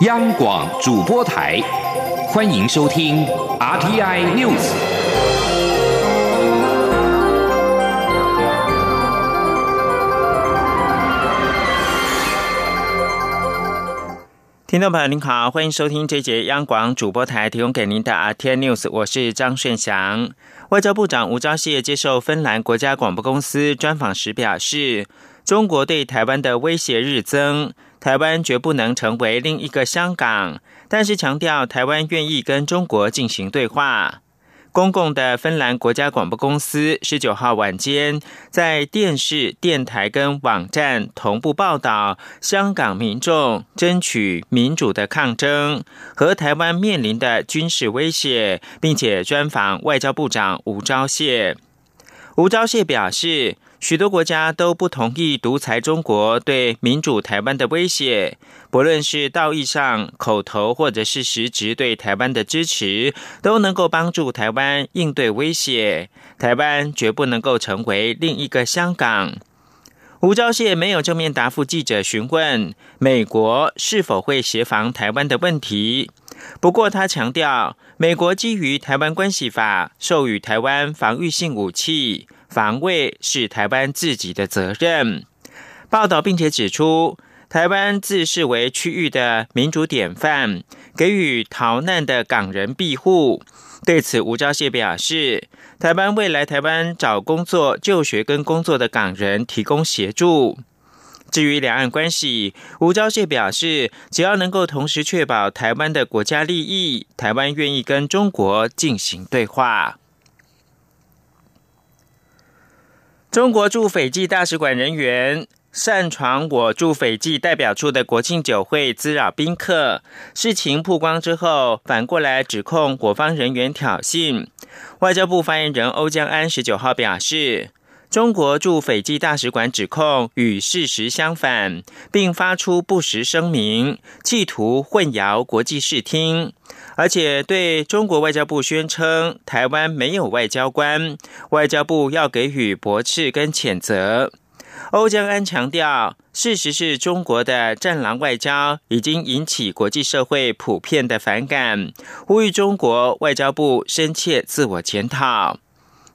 央广主播台，欢迎收听 RTI News。听众朋友您好，欢迎收听这节央广主播台提供给您的 RTI News，我是张顺祥。外交部长吴钊燮接受芬兰国家广播公司专访时表示，中国对台湾的威胁日增。台湾绝不能成为另一个香港，但是强调台湾愿意跟中国进行对话。公共的芬兰国家广播公司十九号晚间在电视、电台跟网站同步报道香港民众争取民主的抗争和台湾面临的军事威胁，并且专访外交部长吴钊燮。吴钊燮表示。许多国家都不同意独裁中国对民主台湾的威胁，不论是道义上、口头或者是实质对台湾的支持，都能够帮助台湾应对威胁。台湾绝不能够成为另一个香港。吴钊燮没有正面答复记者询问美国是否会协防台湾的问题，不过他强调，美国基于《台湾关系法》授予台湾防御性武器。防卫是台湾自己的责任。报道并且指出，台湾自视为区域的民主典范，给予逃难的港人庇护。对此，吴钊燮表示，台湾未来台湾找工作、就学跟工作的港人提供协助。至于两岸关系，吴钊燮表示，只要能够同时确保台湾的国家利益，台湾愿意跟中国进行对话。中国驻斐济大使馆人员擅闯我驻斐济代表处的国庆酒会，滋扰宾客。事情曝光之后，反过来指控我方人员挑衅。外交部发言人欧江安十九号表示。中国驻斐济大使馆指控与事实相反，并发出不实声明，企图混淆国际视听，而且对中国外交部宣称台湾没有外交官，外交部要给予驳斥跟谴责。欧江安强调，事实是中国的“战狼外交”已经引起国际社会普遍的反感，呼吁中国外交部深切自我检讨。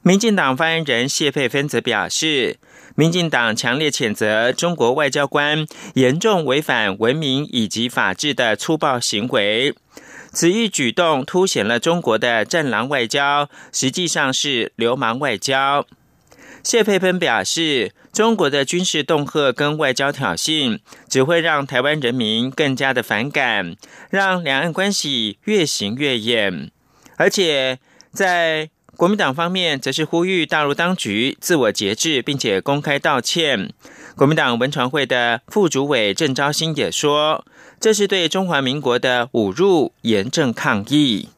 民进党发言人谢佩芬则表示，民进党强烈谴责中国外交官严重违反文明以及法治的粗暴行为。此一举动凸显了中国的“战狼外交”实际上是流氓外交。谢佩芬表示，中国的军事恫吓跟外交挑衅，只会让台湾人民更加的反感，让两岸关系越行越远，而且在。国民党方面则是呼吁大陆当局自我节制，并且公开道歉。国民党文传会的副主委郑昭兴也说，这是对中华民国的侮辱，严正抗议。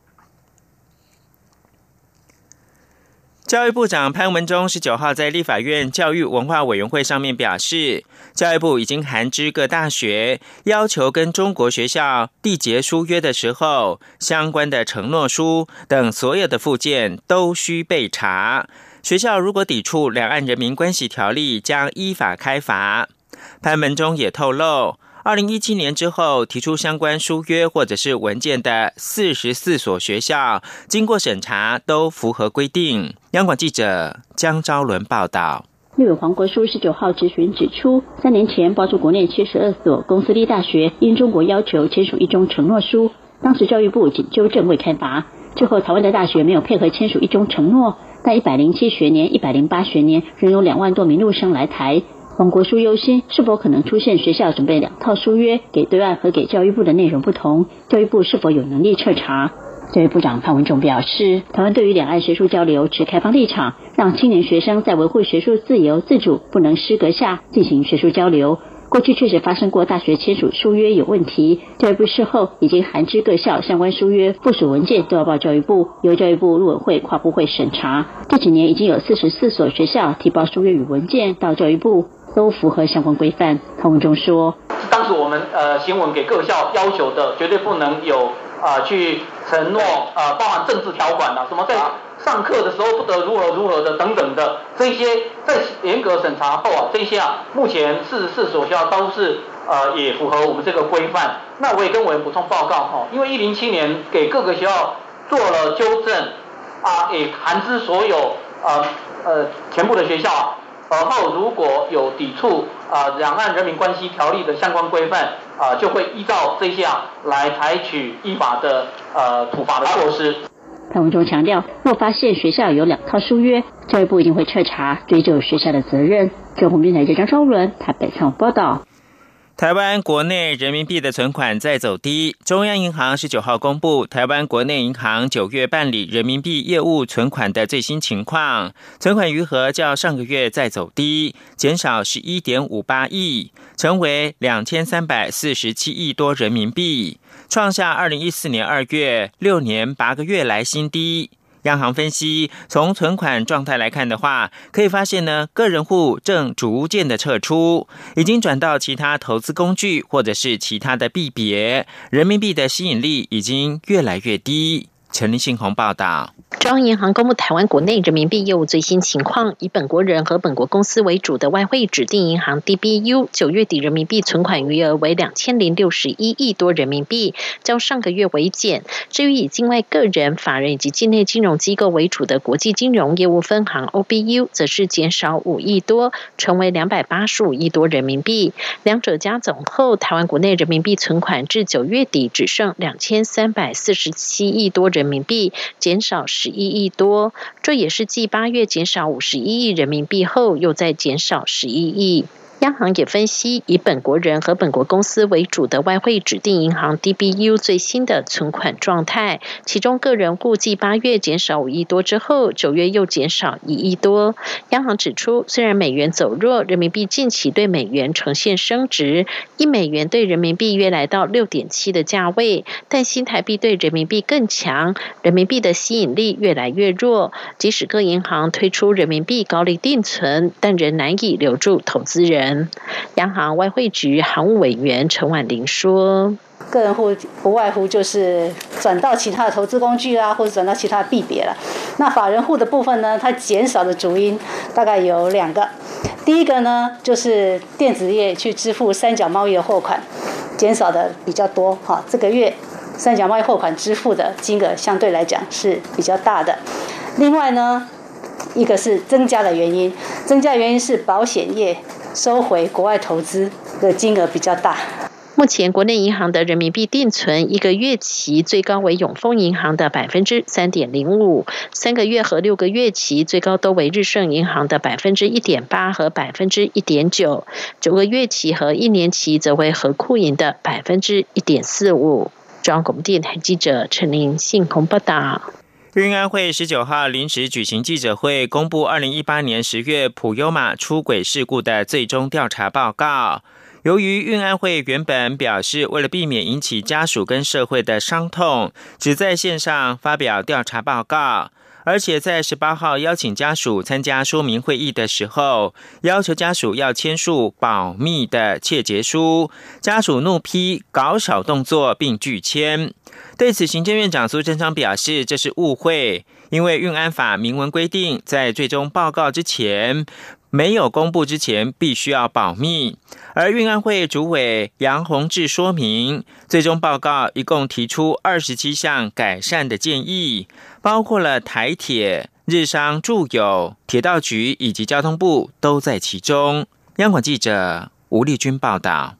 教育部长潘文忠十九号在立法院教育文化委员会上面表示，教育部已经函知各大学，要求跟中国学校缔结书约的时候，相关的承诺书等所有的附件都需备查。学校如果抵触两岸人民关系条例，将依法开罚。潘文忠也透露。二零一七年之后提出相关书约或者是文件的四十四所学校，经过审查都符合规定。央广记者江昭伦报道。立委黄国书十九号质询指出，三年前爆出国内七十二所公私立大学因中国要求签署一中承诺书，当时教育部仅纠正未开罚。之后台湾的大学没有配合签署一中承诺，但一百零七学年、一百零八学年仍有两万多名陆生来台。黄国书忧心，是否可能出现学校准备两套书约，给对岸和给教育部的内容不同？教育部是否有能力彻查？教育部长潘文忠表示，台湾对于两岸学术交流持开放立场，让青年学生在维护学术自由自主、不能失格下进行学术交流。过去确实发生过大学签署书约有问题，教育部事后已经函知各校相关书约附属文件都要报教育部，由教育部陆委会跨部会审查。这几年已经有四十四所学校提报书约与文件到教育部，都符合相关规范。唐文忠说：“当时我们呃新闻给各校要求的，绝对不能有啊去承诺啊包含政治条款的，什么在。”上课的时候不得如何如何的等等的这些，在严格审查后啊，这些啊，目前四十四所学校都是呃也符合我们这个规范。那我也跟委员补充报告哈，因为一零七年给各个学校做了纠正，啊也含之所有呃呃全部的学校，而后如果有抵触啊两岸人民关系条例的相关规范啊，就会依照这项来采取依法的呃处罚的措施。潘文忠强调，若发现学校有两套书约，教育部一定会彻查，追究学校的责任。中红电台记者张昭伦台北采访报道。台湾国内人民币的存款在走低。中央银行十九号公布台湾国内银行九月办理人民币业务存款的最新情况，存款余额较上个月再走低，减少十一点五八亿，成为两千三百四十七亿多人民币，创下二零一四年二月六年八个月来新低。央行分析，从存款状态来看的话，可以发现呢，个人户正逐渐的撤出，已经转到其他投资工具或者是其他的币别，人民币的吸引力已经越来越低。陈立信红报道。中央银行公布台湾国内人民币业务最新情况，以本国人和本国公司为主的外汇指定银行 DBU 九月底人民币存款余额为两千零六十一亿多人民币，较上个月为减。至于以境外个人、法人以及境内金融机构为主的国际金融业务分行 OBU，则是减少五亿多，成为两百八十五亿多人民币。两者加总后，台湾国内人民币存款至九月底只剩两千三百四十七亿多人民币，减少十一亿多，这也是继八月减少五十一亿人民币后，又再减少十一亿。央行也分析，以本国人和本国公司为主的外汇指定银行 DBU 最新的存款状态，其中个人估计八月减少五亿多之后，九月又减少一亿多。央行指出，虽然美元走弱，人民币近期对美元呈现升值，一美元对人民币约来到六点七的价位，但新台币对人民币更强，人民币的吸引力越来越弱。即使各银行推出人民币高利定存，但仍难以留住投资人。央行外汇局行务委员陈婉玲说：“个人户不外乎就是转到其他的投资工具啊，或者转到其他币别了。那法人户的部分呢，它减少的主因大概有两个。第一个呢，就是电子业去支付三角贸易的货款，减少的比较多。哈，这个月三角贸易货款支付的金额相对来讲是比较大的。另外呢，一个是增加的原因，增加原因是保险业。”收回国外投资的金额比较大。目前国内银行的人民币定存一个月期最高为永丰银行的百分之三点零五，三个月和六个月期最高都为日盛银行的百分之一点八和百分之一点九，九个月期和一年期则为和库银的百分之一点四五。中央广播电台记者陈玲信鸿报道。运安会十九号临时举行记者会，公布二零一八年十月普优马出轨事故的最终调查报告。由于运安会原本表示，为了避免引起家属跟社会的伤痛，只在线上发表调查报告。而且在十八号邀请家属参加说明会议的时候，要求家属要签署保密的窃结书，家属怒批搞小动作并拒签。对此，行政院长苏贞昌表示这是误会，因为运安法明文规定，在最终报告之前。没有公布之前，必须要保密。而运安会主委杨宏志说明，最终报告一共提出二十七项改善的建议，包括了台铁、日商、住友、铁道局以及交通部都在其中。央广记者吴丽君报道。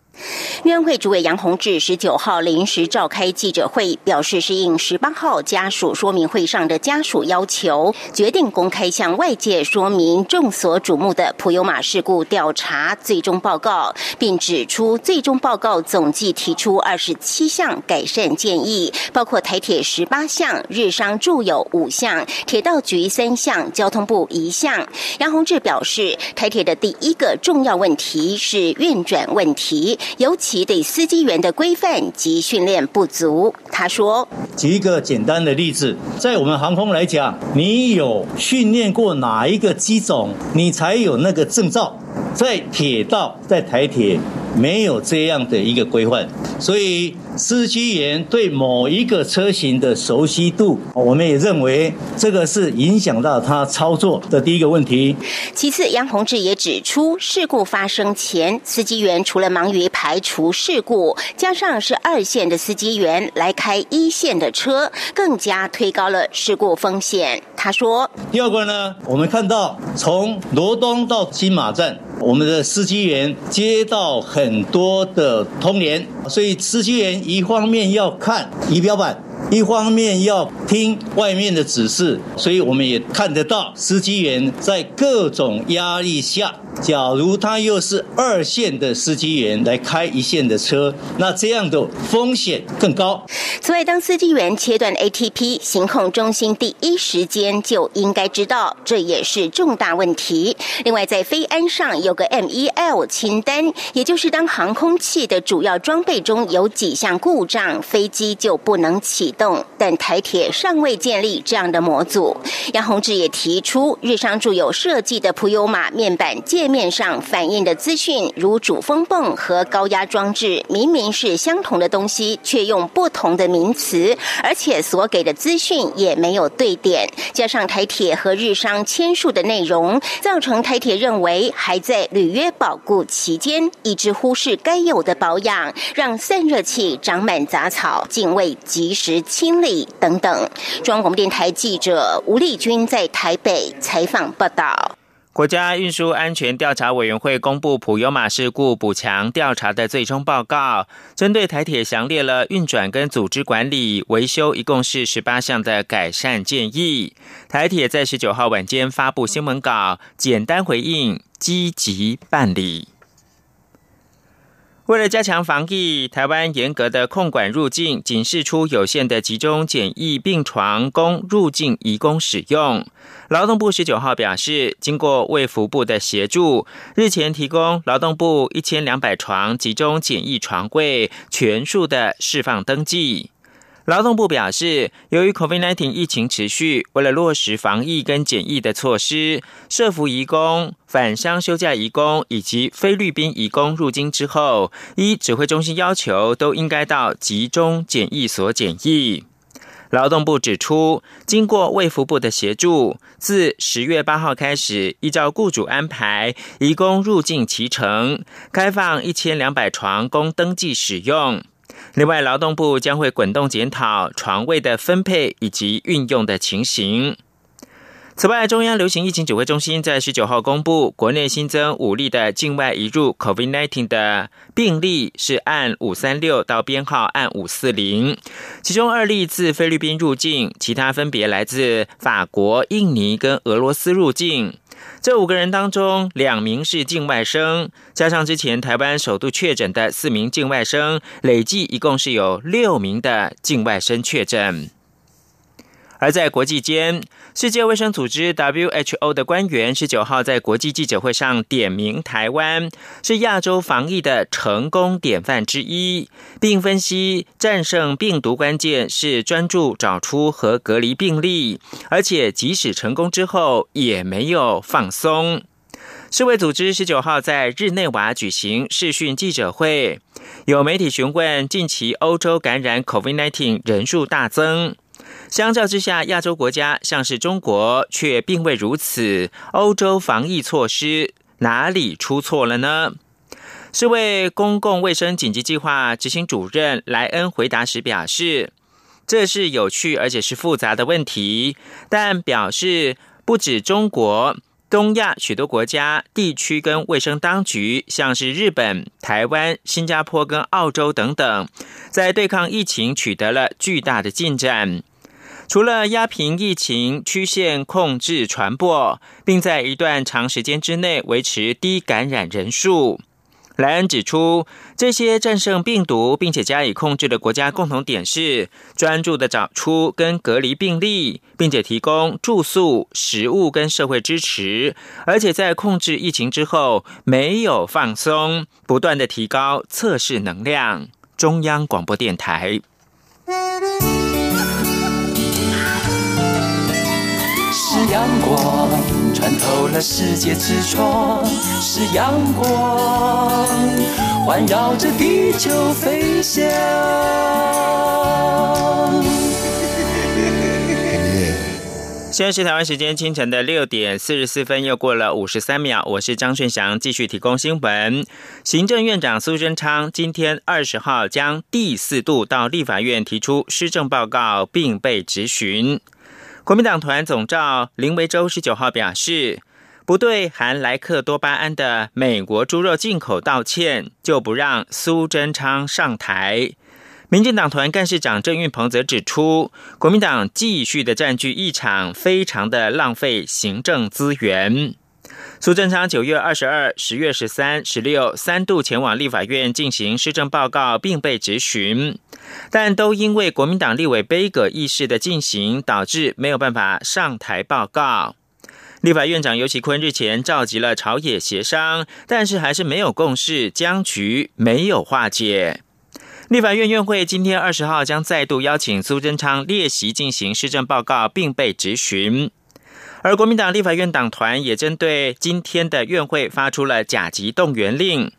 院会主委杨宏志十九号临时召开记者会，表示是应十八号家属说明会上的家属要求，决定公开向外界说明众所瞩目的普悠马事故调查最终报告，并指出最终报告总计提出二十七项改善建议，包括台铁十八项、日商住友五项、铁道局三项、交通部一项。杨宏志表示，台铁的第一个重要问题是运转问题。尤其对司机员的规范及训练不足。他说：“举一个简单的例子，在我们航空来讲，你有训练过哪一个机种，你才有那个证照。在铁道，在台铁没有这样的一个规范，所以司机员对某一个车型的熟悉度，我们也认为这个是影响到他操作的第一个问题。其次，杨宏志也指出，事故发生前，司机员除了忙于排除事故，加上是二线的司机员来开一线的车，更加推高了事故风险。他说：“第二个呢，我们看到从罗东到金马站，我们的司机员接到很多的通联，所以司机员一方面要看仪表板。”一方面要听外面的指示，所以我们也看得到司机员在各种压力下。假如他又是二线的司机员来开一线的车，那这样的风险更高。此外，当司机员切断 ATP，行控中心第一时间就应该知道，这也是重大问题。另外，在飞安上有个 MEL 清单，也就是当航空器的主要装备中有几项故障，飞机就不能起动。但台铁尚未建立这样的模组。杨宏志也提出，日商著有设计的普悠玛面板界。面上反映的资讯，如主风泵和高压装置，明明是相同的东西，却用不同的名词，而且所给的资讯也没有对点。加上台铁和日商签署的内容，造成台铁认为还在履约保固期间，一直忽视该有的保养，让散热器长满杂草，竟未及时清理等等。中央广播电台记者吴丽君在台北采访报道。国家运输安全调查委员会公布普悠马事故补强调查的最终报告，针对台铁详列了运转跟组织管理、维修，一共是十八项的改善建议。台铁在十九号晚间发布新闻稿，简单回应，积极办理。为了加强防疫，台湾严格的控管入境，仅释出有限的集中检疫病床供入境移工使用。劳动部十九号表示，经过卫福部的协助，日前提供劳动部一千两百床集中检疫床柜全数的释放登记。劳动部表示，由于 COVID-19 疫情持续，为了落实防疫跟检疫的措施，设服移工、返乡休假移工以及菲律宾移工入境之后，依指挥中心要求，都应该到集中检疫所检疫。劳动部指出，经过卫福部的协助，自十月八号开始，依照雇主安排，移工入境启程，开放一千两百床供登记使用。另外，劳动部将会滚动检讨床位的分配以及运用的情形。此外，中央流行疫情指挥中心在十九号公布，国内新增五例的境外移入 COVID-19 的病例，是按五三六到编号按五四零，其中二例自菲律宾入境，其他分别来自法国、印尼跟俄罗斯入境。这五个人当中，两名是境外生，加上之前台湾首度确诊的四名境外生，累计一共是有六名的境外生确诊。而在国际间，世界卫生组织 WHO 的官员十九号在国际记者会上点名台湾是亚洲防疫的成功典范之一，并分析战胜病毒关键是专注找出和隔离病例，而且即使成功之后也没有放松。世卫组织十九号在日内瓦举行视讯记者会，有媒体询问近期欧洲感染 COVID-19 人数大增。相较之下，亚洲国家像是中国却并未如此。欧洲防疫措施哪里出错了呢？世卫公共卫生紧急计划执行主任莱恩回答时表示：“这是有趣而且是复杂的问题，但表示不止中国，东亚许多国家、地区跟卫生当局，像是日本、台湾、新加坡跟澳洲等等，在对抗疫情取得了巨大的进展。”除了压平疫情曲线、控制传播，并在一段长时间之内维持低感染人数，莱恩指出，这些战胜病毒并且加以控制的国家共同点是专注的找出跟隔离病例，并且提供住宿、食物跟社会支持，而且在控制疫情之后没有放松，不断的提高测试能量。中央广播电台。是阳光穿透了世界之窗是阳光，环绕着地球飞翔。现在是台湾时间清晨的六点四十四分，又过了五十三秒。我是张顺祥，继续提供新闻。行政院长苏贞昌今天二十号将第四度到立法院提出施政报告，并被质询。国民党团总召林维洲十九号表示，不对含莱克多巴胺的美国猪肉进口道歉，就不让苏贞昌上台。民进党团干事长郑运鹏则指出，国民党继续的占据一场，非常的浪费行政资源。苏贞昌九月二十二、十月十三、十六三度前往立法院进行施政报告，并被质询，但都因为国民党立委杯葛议事的进行，导致没有办法上台报告。立法院长尤其坤日前召集了朝野协商，但是还是没有共识，僵局没有化解。立法院院会今天二十号将再度邀请苏贞昌列席进行施政报告，并被质询。而国民党立法院党团也针对今天的院会发出了甲级动员令。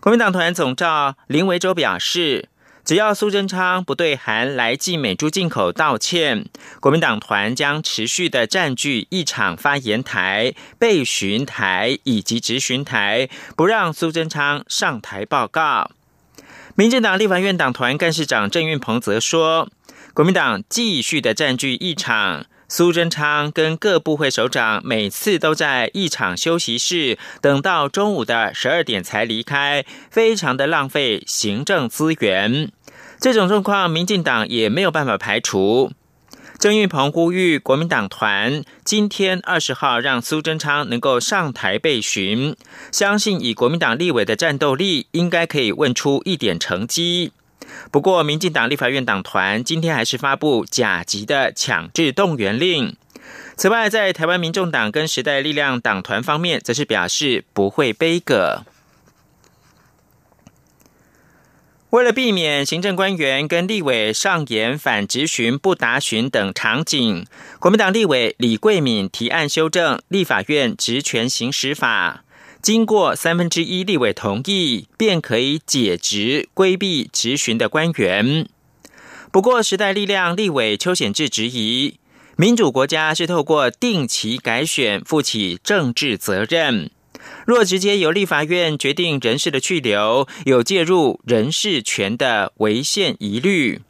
国民党团总召林维洲表示，只要苏贞昌不对韩来记美猪进口道歉，国民党团将持续的占据一场发言台、被询台以及质询台，不让苏贞昌上台报告。民进党立法院党团干事长郑运鹏则说，国民党继续的占据议场，苏贞昌跟各部会首长每次都在一场休息室等到中午的十二点才离开，非常的浪费行政资源。这种状况，民进党也没有办法排除。郑运鹏呼吁国民党团今天二十号让苏贞昌能够上台被询，相信以国民党立委的战斗力，应该可以问出一点成绩。不过，民进党立法院党团今天还是发布甲级的强制动员令。此外，在台湾民众党跟时代力量党团方面，则是表示不会背个。为了避免行政官员跟立委上演反质询不答询等场景，国民党立委李桂敏提案修正立法院职权行使法，经过三分之一立委同意，便可以解职规避质询的官员。不过，时代力量立委邱显志质疑，民主国家是透过定期改选负起政治责任。若直接由立法院决定人事的去留，有介入人事权的违宪疑虑。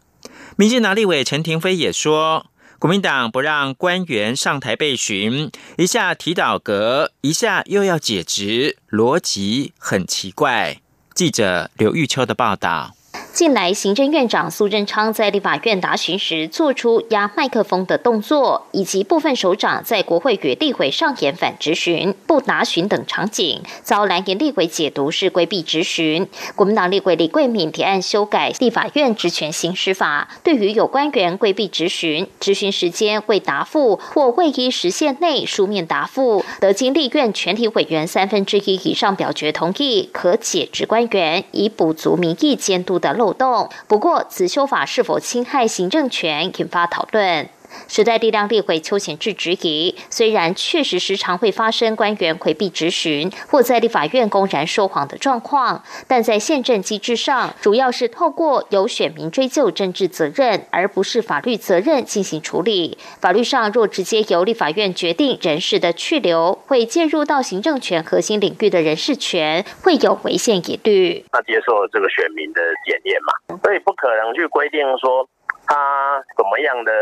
民进党立委陈廷飞也说，国民党不让官员上台被询，一下提倒阁，一下又要解职，逻辑很奇怪。记者刘玉秋的报道。近来，行政院长苏贞昌在立法院答询时做出压麦克风的动作，以及部分首长在国会与立委上演反质询、不答询等场景，遭蓝营立委解读是规避质询。国民党立委李桂敏提案修改立法院职权行使法，对于有官员规避质询、质询时间未答复或未依时限内书面答复，得经立院全体委员三分之一以上表决同意，可解职官员，以补足民意监督的漏。漏洞不过，此修法是否侵害行政权，引发讨论。时代力量立委邱显智质疑，虽然确实时常会发生官员回避质询或在立法院公然说谎的状况，但在宪政机制上，主要是透过由选民追究政治责任，而不是法律责任进行处理。法律上若直接由立法院决定人事的去留，会介入到行政权核心领域的人事权，会有违宪疑虑。那接受这个选民的检验嘛，所以不可能去规定说他怎么样的。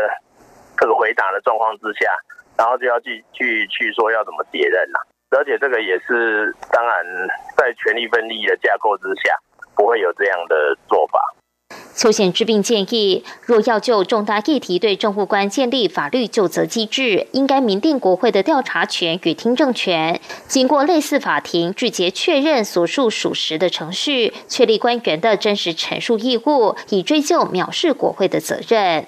这个回答的状况之下，然后就要去去去说要怎么解任呐，而且这个也是当然在权力分立的架构之下，不会有这样的做法。邱显之并建议，若要就重大议题对政务官建立法律就责机制，应该明定国会的调查权与听证权，经过类似法庭拒绝确认所述属实的程序，确立官员的真实陈述义务，以追究藐视国会的责任。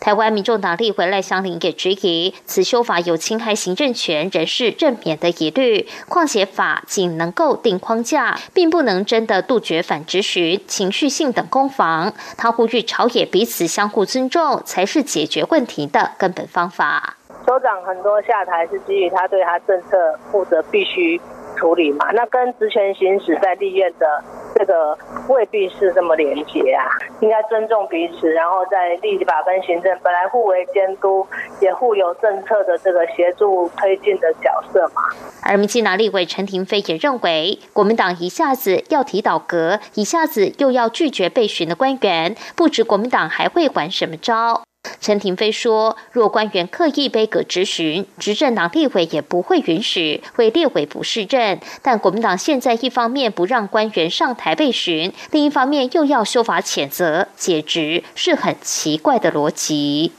台湾民众党立委赖香林也质疑，此修法有侵害行政权人事任免的疑虑。况且法仅能够定框架，并不能真的杜绝反质询、情绪性等攻防。他呼吁朝野彼此相互尊重，才是解决问题的根本方法。这首长很多下台是基于他对他政策负责，必须处理嘛。那跟职权行使在立院的这个未必是这么廉洁啊，应该尊重彼此，然后在立法跟行政本来互为监督，也互有政策的这个协助推进的角色嘛。而民进党立委陈廷飞也认为，国民党一下子要提倒阁，一下子又要拒绝被询的官员，不知国民党还会玩什么招。陈廷飞说：“若官员刻意背阁质询，执政党立委也不会允许，会列为不适任。但国民党现在一方面不让官员上台被询，另一方面又要修法谴责解职，是很奇怪的逻辑。”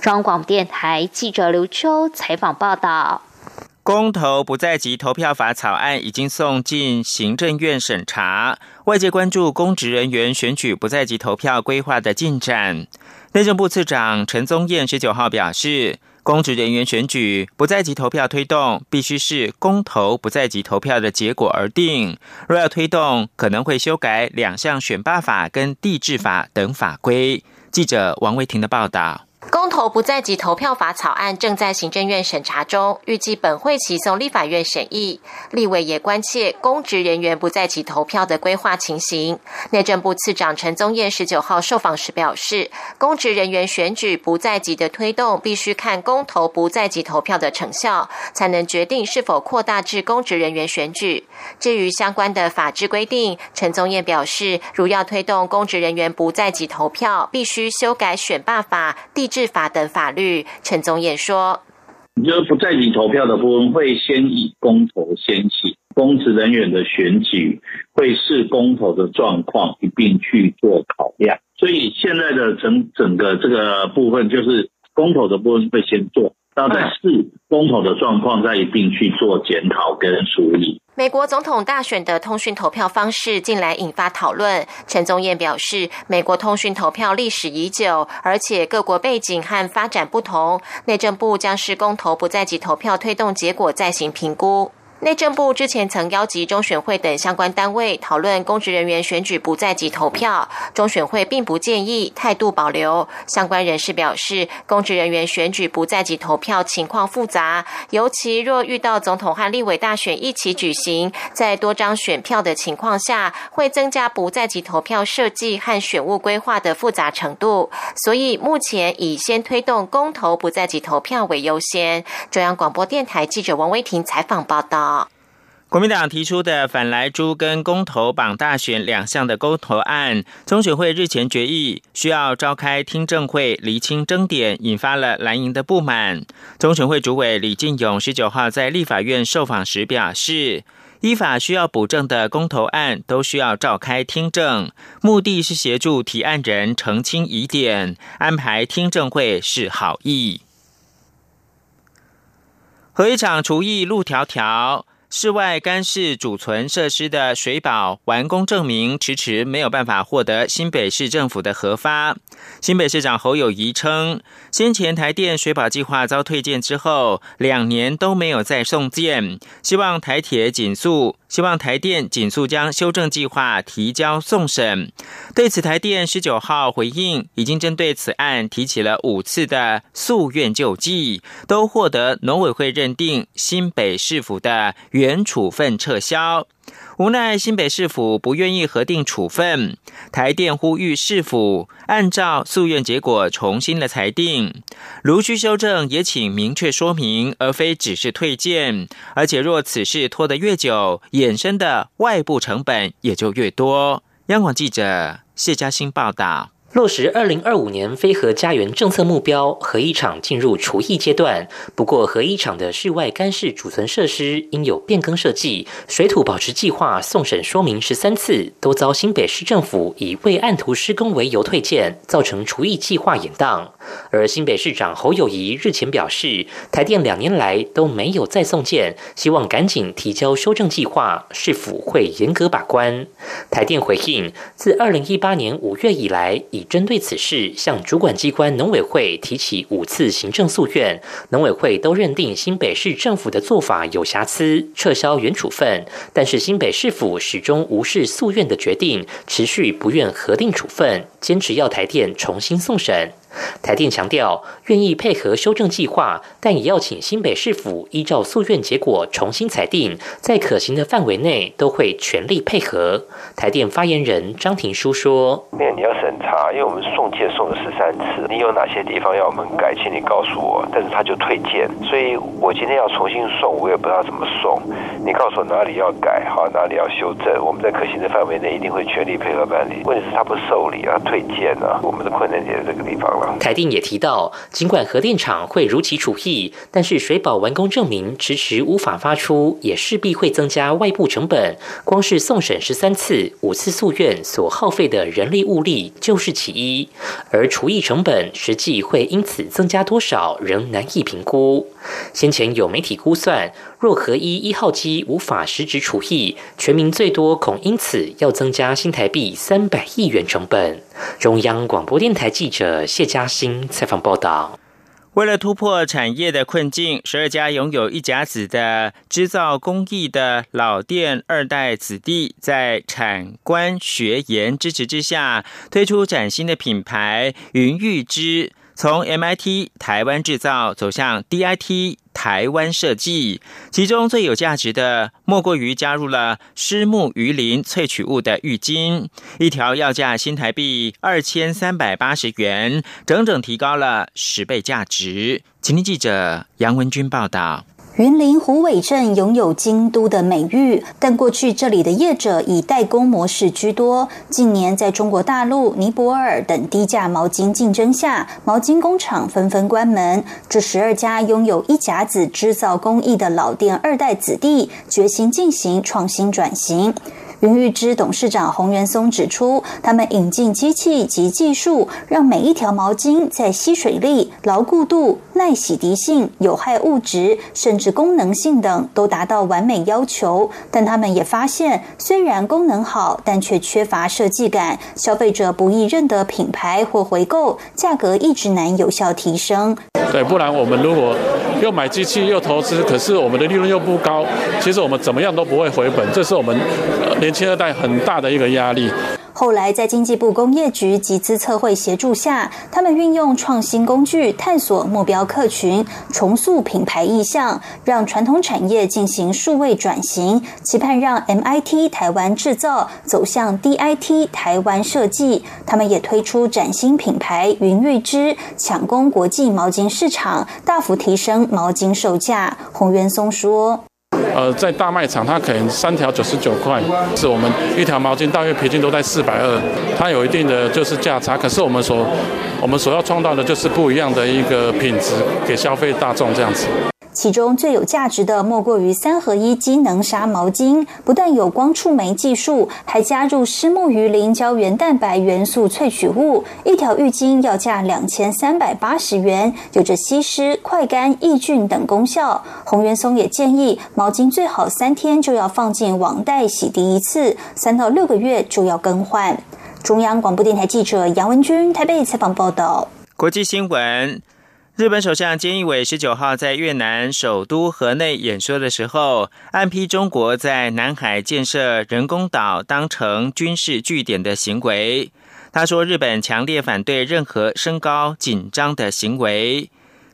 中央广电台记者刘秋采访报道。公投不在籍投票法草案已经送进行政院审查，外界关注公职人员选举不在籍投票规划的进展。内政部次长陈宗彦十九号表示，公职人员选举不在籍投票推动，必须是公投不在籍投票的结果而定。若要推动，可能会修改两项选拔法跟地质法等法规。记者王维婷的报道。投不在籍投票法草案正在行政院审查中，预计本会期送立法院审议。立委也关切公职人员不在籍投票的规划情形。内政部次长陈宗彦十九号受访时表示，公职人员选举不在籍的推动，必须看公投不在籍投票的成效，才能决定是否扩大至公职人员选举。至于相关的法制规定，陈宗彦表示，如要推动公职人员不在籍投票，必须修改选罢法、地。制法等法律，陈宗彦说：“就是不在籍投票的部分，会先以公投先起，公职人员的选举会视公投的状况一并去做考量。所以现在的整整个这个部分，就是公投的部分会先做，然后再视公投的状况，再一并去做检讨跟处理。”美国总统大选的通讯投票方式近来引发讨论。陈宗彦表示，美国通讯投票历史已久，而且各国背景和发展不同。内政部将施工投不在籍投票推动结果再行评估。内政部之前曾邀集中选会等相关单位讨论公职人员选举不在籍投票，中选会并不建议，态度保留。相关人士表示，公职人员选举不在籍投票情况复杂，尤其若遇到总统和立委大选一起举行，在多张选票的情况下，会增加不在籍投票设计和选务规划的复杂程度。所以目前以先推动公投不在籍投票为优先。中央广播电台记者王威婷采访报道。国民党提出的反莱猪跟公投榜大选两项的公投案，中选会日前决议需要召开听证会厘清争点，引发了蓝营的不满。中选会主委李进勇十九号在立法院受访时表示，依法需要补正的公投案都需要召开听证，目的是协助提案人澄清疑点，安排听证会是好意。和一厂厨艺路迢迢。室外干式储存设施的水保完工证明迟迟没有办法获得新北市政府的核发。新北市长侯友谊称，先前台电水保计划遭退件之后，两年都没有再送件，希望台铁紧速。希望台电紧速将修正计划提交送审。对此，台电十九号回应，已经针对此案提起了五次的诉愿救济，都获得农委会认定新北市府的原处分撤销。无奈新北市府不愿意核定处分，台电呼吁市府按照诉愿结果重新的裁定，如需修正也请明确说明，而非只是退件。而且若此事拖得越久，衍生的外部成本也就越多。央广记者谢嘉欣报道。落实二零二五年非核家园政策目标，核一厂进入除役阶段。不过，核一厂的室外干式储存设施应有变更设计，水土保持计划送审说明十三次，都遭新北市政府以未按图施工为由退件，造成除役计划延宕。而新北市长侯友谊日前表示，台电两年来都没有再送件，希望赶紧提交修正计划，市府会严格把关。台电回应，自二零一八年五月以来，已针对此事，向主管机关农委会提起五次行政诉愿，农委会都认定新北市政府的做法有瑕疵，撤销原处分。但是新北市府始终无视诉愿的决定，持续不愿核定处分，坚持要台电重新送审。台电强调，愿意配合修正计划，但也要请新北市府依照诉愿结果重新裁定，在可行的范围内都会全力配合。台电发言人张庭书说：“没有，你要审查，因为我们送件送了十三次，你有哪些地方要我们改，请你告诉我。但是他就退件，所以我今天要重新送，我也不知道怎么送。你告诉我哪里要改，好，哪里要修正，我们在可行的范围内一定会全力配合办理。问题是他不受理啊，退件啊，我们的困难点在这个地方了。”台电也提到，尽管核电厂会如期除役，但是水保完工证明迟迟无法发出，也势必会增加外部成本。光是送审十三次、五次诉愿所耗费的人力物力就是其一，而除役成本实际会因此增加多少，仍难以评估。先前有媒体估算，若合一一号机无法实质除役，全民最多恐因此要增加新台币三百亿元成本。中央广播电台记者谢嘉欣采访报道。为了突破产业的困境，十二家拥有一甲子的制造工艺的老店二代子弟，在产官学研支持之下，推出崭新的品牌“云玉之”，从 MIT 台湾制造走向 DIT。台湾设计，其中最有价值的莫过于加入了湿木鱼鳞萃取物的浴巾，一条要价新台币二千三百八十元，整整提高了十倍价值。请听记者杨文君报道。云林虎尾镇拥有京都的美誉，但过去这里的业者以代工模式居多。近年在中国大陆、尼泊尔等低价毛巾竞争下，毛巾工厂纷纷关门。这十二家拥有一甲子织造工艺的老店二代子弟，决心进行创新转型。云玉之董事长洪元松指出，他们引进机器及技术，让每一条毛巾在吸水力、牢固度、耐洗涤性、有害物质，甚至功能性等都达到完美要求。但他们也发现，虽然功能好，但却缺乏设计感，消费者不易认得品牌或回购，价格一直难有效提升。对，不然我们如果又买机器又投资，可是我们的利润又不高，其实我们怎么样都不会回本，这是我们年轻二代很大的一个压力。后来，在经济部工业局集资测绘协助下，他们运用创新工具探索目标客群，重塑品牌意向，让传统产业进行数位转型，期盼让 MIT 台湾制造走向 DIT 台湾设计。他们也推出崭新品牌云玉之，抢攻国际毛巾市场，大幅提升毛巾售价。洪元松说。呃，在大卖场，它可能三条九十九块，是我们一条毛巾大约平均都在四百二，它有一定的就是价差。可是我们所我们所要创造的就是不一样的一个品质给消费大众这样子。其中最有价值的莫过于三合一机能纱毛巾，不但有光触媒技术，还加入湿木鱼鳞胶原蛋白元素萃取物。一条浴巾要价两千三百八十元，有着吸湿、快干、抑菌等功效。洪元松也建议，毛巾最好三天就要放进网袋洗涤一次，三到六个月就要更换。中央广播电台记者杨文君台北采访报道。国际新闻。日本首相菅义伟十九号在越南首都河内演说的时候，暗批中国在南海建设人工岛当成军事据点的行为。他说，日本强烈反对任何升高紧张的行为。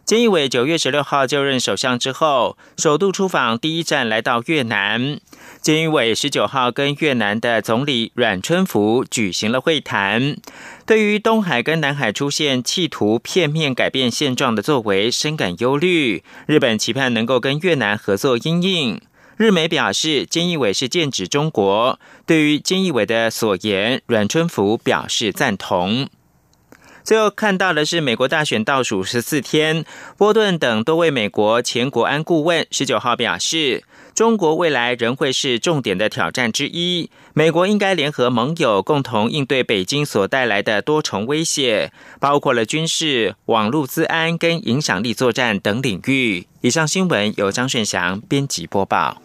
菅义伟九月十六号就任首相之后，首度出访，第一站来到越南。菅义伟十九号跟越南的总理阮春福举行了会谈，对于东海跟南海出现企图片面改变现状的作为深感忧虑。日本期盼能够跟越南合作应应。日媒表示，菅义伟是剑指中国。对于菅义伟的所言，阮春福表示赞同。最后看到的是，美国大选倒数十四天，波顿等多位美国前国安顾问十九号表示，中国未来仍会是重点的挑战之一。美国应该联合盟友，共同应对北京所带来的多重威胁，包括了军事、网络、资安跟影响力作战等领域。以上新闻由张顺祥编辑播报。